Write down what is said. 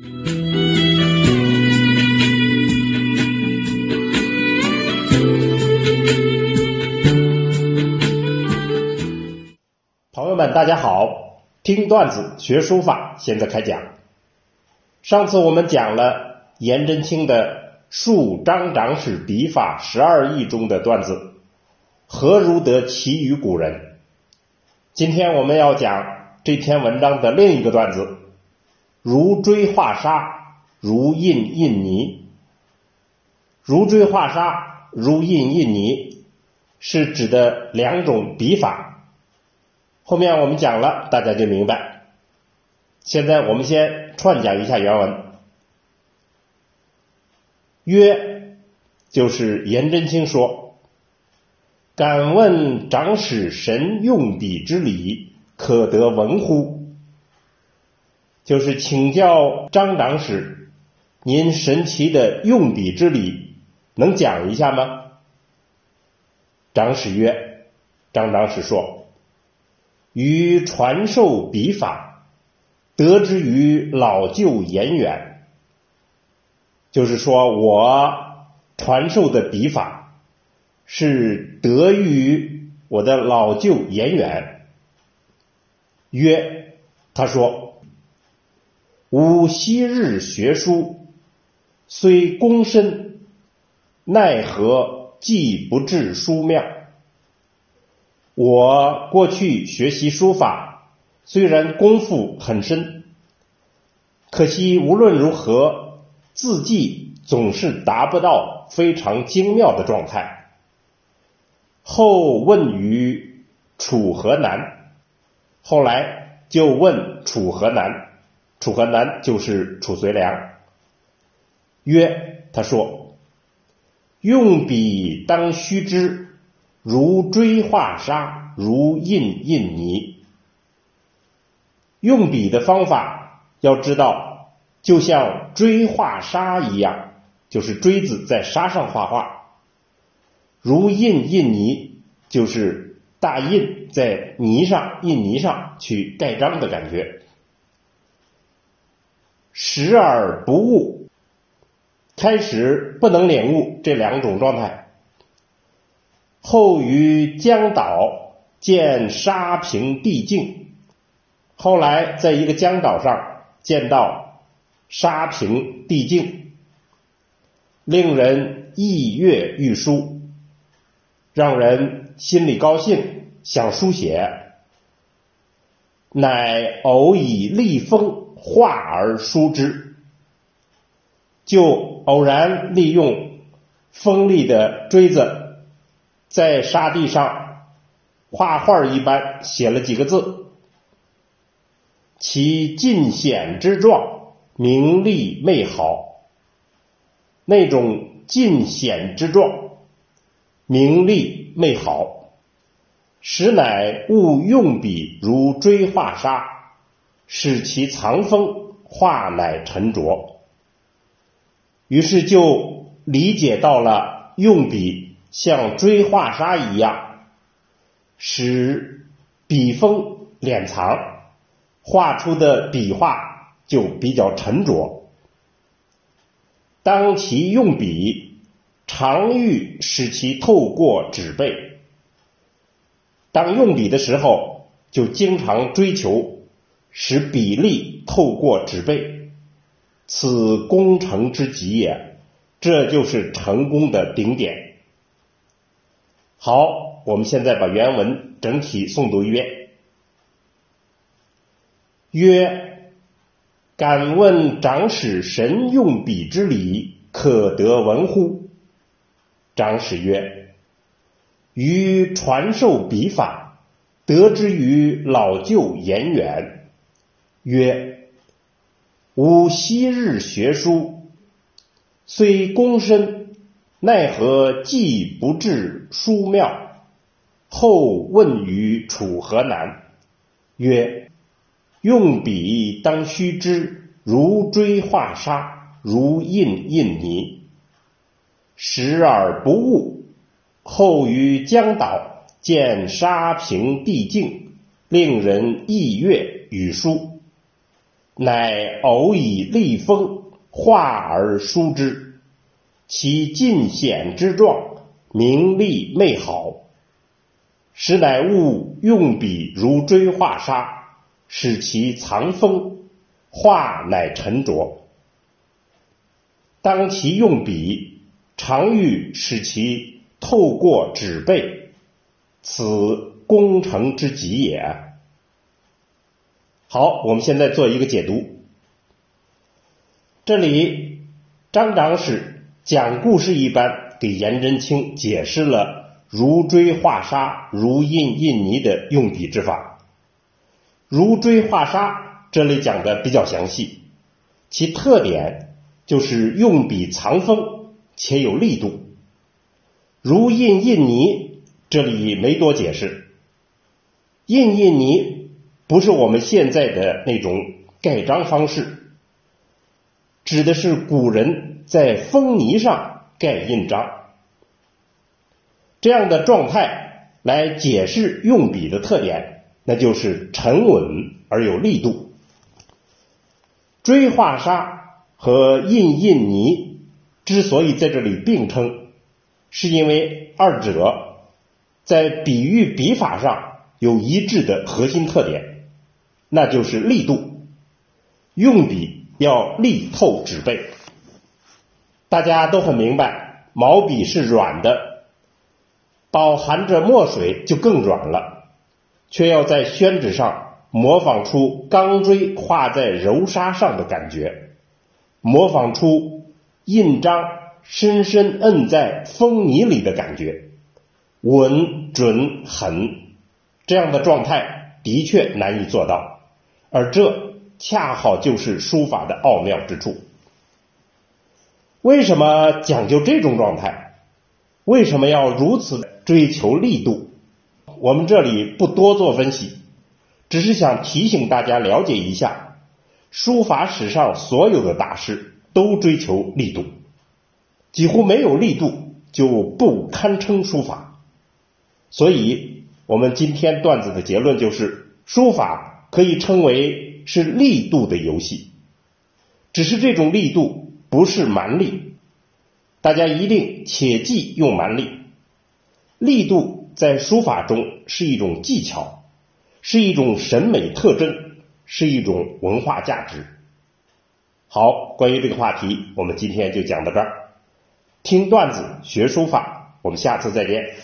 朋友们，大家好，听段子学书法，现在开讲。上次我们讲了颜真卿的《数张长史笔法十二义》中的段子，何如得其余古人？今天我们要讲这篇文章的另一个段子，如锥画沙，如印印泥。如锥画沙，如印印泥，是指的两种笔法。后面我们讲了，大家就明白。现在我们先串讲一下原文。曰，就是颜真卿说。敢问长史神用笔之礼，可得闻乎？就是请教张长史，您神奇的用笔之礼，能讲一下吗？长史曰：“张长史说，于传授笔法，得之于老旧言远。就是说我传授的笔法。”是得于我的老舅颜远。曰，他说：“吾昔日学书，虽躬深，奈何技不至书妙？我过去学习书法，虽然功夫很深，可惜无论如何，字迹总是达不到非常精妙的状态。”后问于楚河南，后来就问楚河南，楚河南就是褚遂良。曰，他说：“用笔当须知，如锥画沙，如印印泥。用笔的方法要知道，就像锥画沙一样，就是锥子在沙上画画。”如印印泥，就是大印在泥上印泥上去盖章的感觉。时而不悟，开始不能领悟这两种状态。后于江岛见沙平地静，后来在一个江岛上见到沙平地静，令人意悦欲书。让人心里高兴，想书写，乃偶以立风画而书之，就偶然利用锋利的锥子，在沙地上画画一般写了几个字，其尽显之状，明丽媚好，那种尽显之状。名利媚好，实乃误用笔如锥画沙，使其藏锋，画乃沉着。于是就理解到了用笔像锥画沙一样，使笔锋敛藏，画出的笔画就比较沉着。当其用笔。常欲使其透过纸背，当用笔的时候，就经常追求使笔力透过纸背，此功成之极也。这就是成功的顶点。好，我们现在把原文整体诵读一遍。曰：敢问长史神用笔之礼，可得闻乎？长史曰：“于传授笔法，得之于老旧言远。曰：吾昔日学书，虽躬身，奈何技不至书妙？后问于楚河南，曰：用笔当须知，如锥画沙，如印印泥。”时而不悟，后于江岛见沙平地静，令人意悦与书，乃偶以立锋画而书之，其尽显之状，名利媚好。实乃物用笔如锥画沙，使其藏锋，画乃沉着。当其用笔，常欲使其透过纸背，此工程之极也。好，我们现在做一个解读。这里张长史讲故事一般给颜真卿解释了如锥画沙、如印印泥的用笔之法。如锥画沙这里讲的比较详细，其特点就是用笔藏锋且有力度。如印印泥这里没多解释，印印泥。不是我们现在的那种盖章方式，指的是古人在封泥上盖印章这样的状态来解释用笔的特点，那就是沉稳而有力度。锥画沙和印印泥之所以在这里并称，是因为二者在比喻笔法上有一致的核心特点。那就是力度，用笔要力透纸背。大家都很明白，毛笔是软的，饱含着墨水就更软了，却要在宣纸上模仿出钢锥画在柔沙上的感觉，模仿出印章深深摁在风泥里的感觉，稳准狠，这样的状态的确难以做到。而这恰好就是书法的奥妙之处。为什么讲究这种状态？为什么要如此追求力度？我们这里不多做分析，只是想提醒大家了解一下，书法史上所有的大师都追求力度，几乎没有力度就不堪称书法。所以，我们今天段子的结论就是：书法。可以称为是力度的游戏，只是这种力度不是蛮力，大家一定切记用蛮力。力度在书法中是一种技巧，是一种审美特征，是一种文化价值。好，关于这个话题，我们今天就讲到这儿。听段子学书法，我们下次再见。